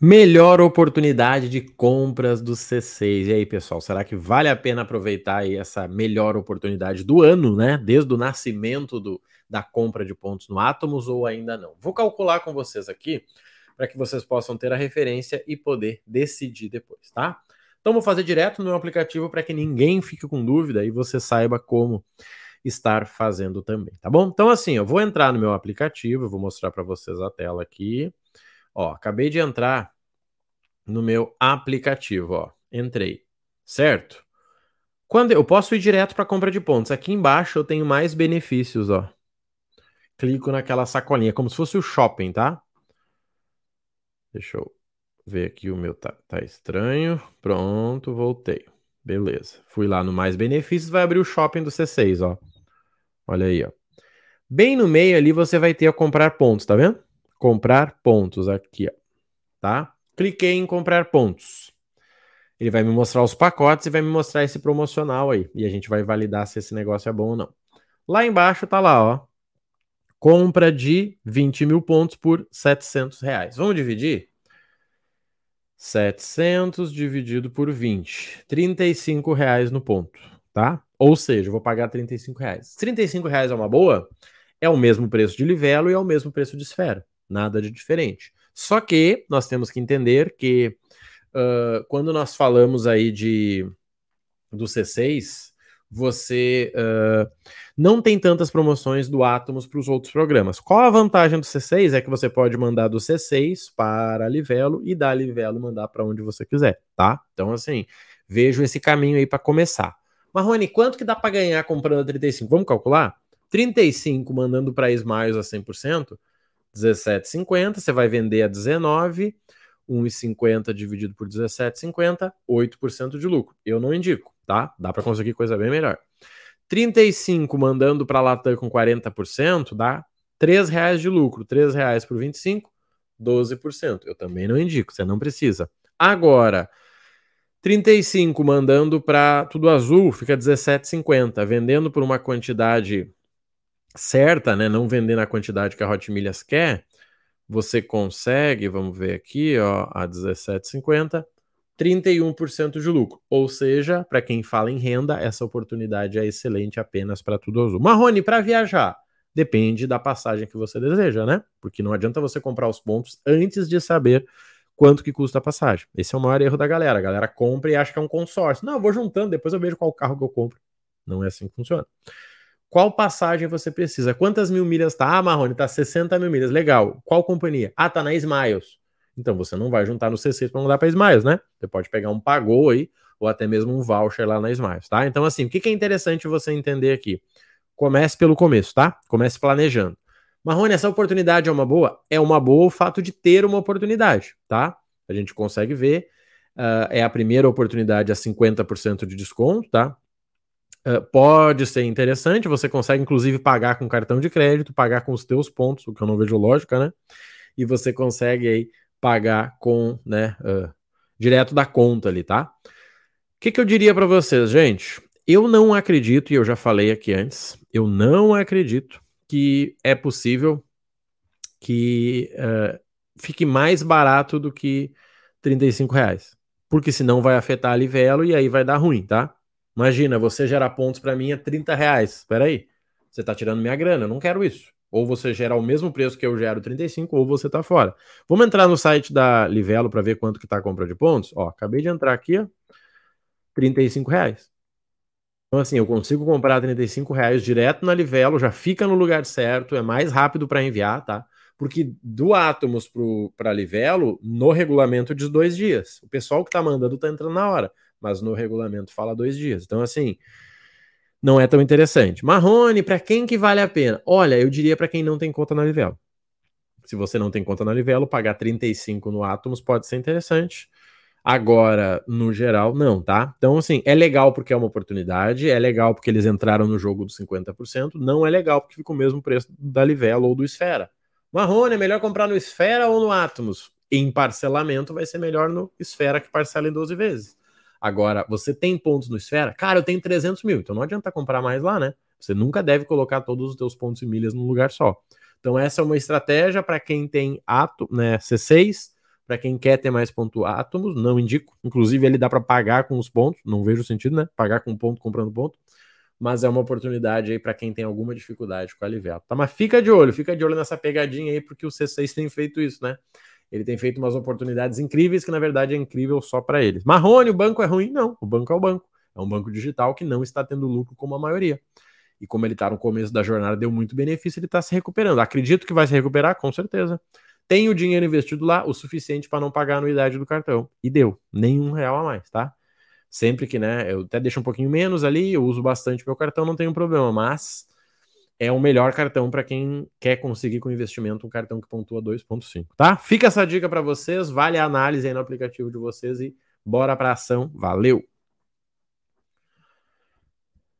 Melhor oportunidade de compras do C6. E aí, pessoal, será que vale a pena aproveitar aí essa melhor oportunidade do ano, né? Desde o nascimento do, da compra de pontos no Atomos ou ainda não? Vou calcular com vocês aqui para que vocês possam ter a referência e poder decidir depois, tá? Então vou fazer direto no meu aplicativo para que ninguém fique com dúvida e você saiba como estar fazendo também, tá bom? Então assim, eu vou entrar no meu aplicativo, vou mostrar para vocês a tela aqui. Ó, acabei de entrar no meu aplicativo, ó. Entrei, certo? Quando eu posso ir direto para compra de pontos. Aqui embaixo eu tenho mais benefícios, ó. Clico naquela sacolinha, como se fosse o shopping, tá? Deixa eu ver aqui o meu tá, tá estranho. Pronto, voltei. Beleza. Fui lá no mais benefícios, vai abrir o shopping do C6, ó. Olha aí, ó. Bem no meio ali você vai ter a comprar pontos, tá vendo? Comprar pontos aqui, ó, tá? Cliquei em comprar pontos. Ele vai me mostrar os pacotes e vai me mostrar esse promocional aí. E a gente vai validar se esse negócio é bom ou não. Lá embaixo tá lá, ó. Compra de 20 mil pontos por 700 reais. Vamos dividir? 700 dividido por 20. 35 reais no ponto, tá? Ou seja, eu vou pagar 35 reais. 35 reais é uma boa? É o mesmo preço de livelo e é o mesmo preço de esfera nada de diferente. Só que nós temos que entender que uh, quando nós falamos aí de do C6, você uh, não tem tantas promoções do Atomos para os outros programas. Qual a vantagem do C6? É que você pode mandar do C6 para a Livelo e da Livelo mandar para onde você quiser, tá? Então, assim, vejo esse caminho aí para começar. Marrone, quanto que dá para ganhar comprando a 35? Vamos calcular? 35 mandando para Smiles a 100%, 17,50, você vai vender a 19, 1,50 dividido por 17,50, 8% de lucro. Eu não indico, tá? Dá para conseguir coisa bem melhor. 35 mandando para a Latam com 40%, dá R$ reais de lucro. R$ reais por 25, 12%. Eu também não indico, você não precisa. Agora, 35 mandando para tudo azul, fica 17,50. Vendendo por uma quantidade certa, né, não vender na quantidade que a Hot Milhas quer, você consegue, vamos ver aqui, ó, a 17,50, 31% de lucro. Ou seja, para quem fala em renda, essa oportunidade é excelente apenas para tudo azul. Marrone, para viajar, depende da passagem que você deseja, né? Porque não adianta você comprar os pontos antes de saber quanto que custa a passagem. Esse é o maior erro da galera. A galera compra e acha que é um consórcio. Não, eu vou juntando, depois eu vejo qual carro que eu compro. Não é assim que funciona. Qual passagem você precisa? Quantas mil milhas tá? Ah, Marrone, tá 60 mil milhas. Legal. Qual companhia? Ah, tá na Smiles. Então você não vai juntar no C6 para mandar para Smiles, né? Você pode pegar um pagou aí, ou até mesmo um voucher lá na Smiles, tá? Então, assim, o que, é interessante você entender aqui? Comece pelo começo, tá? Comece planejando. Marrone, essa oportunidade é uma boa? É uma boa o fato de ter uma oportunidade, tá? A gente consegue ver. Uh, é a primeira oportunidade a 50% de desconto, tá? Uh, pode ser interessante, você consegue inclusive pagar com cartão de crédito, pagar com os teus pontos, o que eu não vejo lógica, né? E você consegue aí pagar com, né, uh, direto da conta ali, tá? O que, que eu diria para vocês, gente? Eu não acredito, e eu já falei aqui antes, eu não acredito que é possível que uh, fique mais barato do que 35 reais. Porque senão vai afetar a Livelo e aí vai dar ruim, tá? Imagina, você gerar pontos para mim é 30 reais. Espera aí, você está tirando minha grana, eu não quero isso. Ou você gera o mesmo preço que eu gero 35, ou você está fora. Vamos entrar no site da Livelo para ver quanto que está a compra de pontos? Ó, acabei de entrar aqui, ó, 35 reais. Então, assim, eu consigo comprar 35 reais direto na Livelo, já fica no lugar certo, é mais rápido para enviar, tá? Porque do Atomos para Livelo, no regulamento diz dois dias. O pessoal que está mandando está entrando na hora mas no regulamento fala dois dias. Então, assim, não é tão interessante. Marrone, para quem que vale a pena? Olha, eu diria para quem não tem conta na Livelo. Se você não tem conta na Livelo, pagar 35 no Atomos pode ser interessante. Agora, no geral, não, tá? Então, assim, é legal porque é uma oportunidade, é legal porque eles entraram no jogo dos 50%, não é legal porque fica o mesmo preço da Livelo ou do Esfera. Marrone, é melhor comprar no Esfera ou no Atomos? Em parcelamento vai ser melhor no Esfera que parcela em 12 vezes. Agora, você tem pontos no Esfera? Cara, eu tenho 300 mil, então não adianta comprar mais lá, né? Você nunca deve colocar todos os teus pontos e milhas num lugar só. Então, essa é uma estratégia para quem tem ato, né, C6, para quem quer ter mais ponto átomos, não indico. Inclusive, ele dá para pagar com os pontos, não vejo sentido, né? Pagar com ponto, comprando ponto. Mas é uma oportunidade aí para quem tem alguma dificuldade com a Livelo. Tá, mas fica de olho, fica de olho nessa pegadinha aí, porque o C6 tem feito isso, né? Ele tem feito umas oportunidades incríveis que na verdade é incrível só para eles. Marrone, o banco é ruim? Não, o banco é o banco. É um banco digital que não está tendo lucro como a maioria. E como ele está no começo da jornada, deu muito benefício, ele está se recuperando. Acredito que vai se recuperar, com certeza. Tem o dinheiro investido lá, o suficiente para não pagar a anuidade do cartão. E deu, nenhum real a mais, tá? Sempre que, né, eu até deixo um pouquinho menos ali, eu uso bastante meu cartão, não tem um problema, mas é o melhor cartão para quem quer conseguir com investimento um cartão que pontua 2.5, tá? Fica essa dica para vocês, vale a análise aí no aplicativo de vocês e bora para ação. Valeu.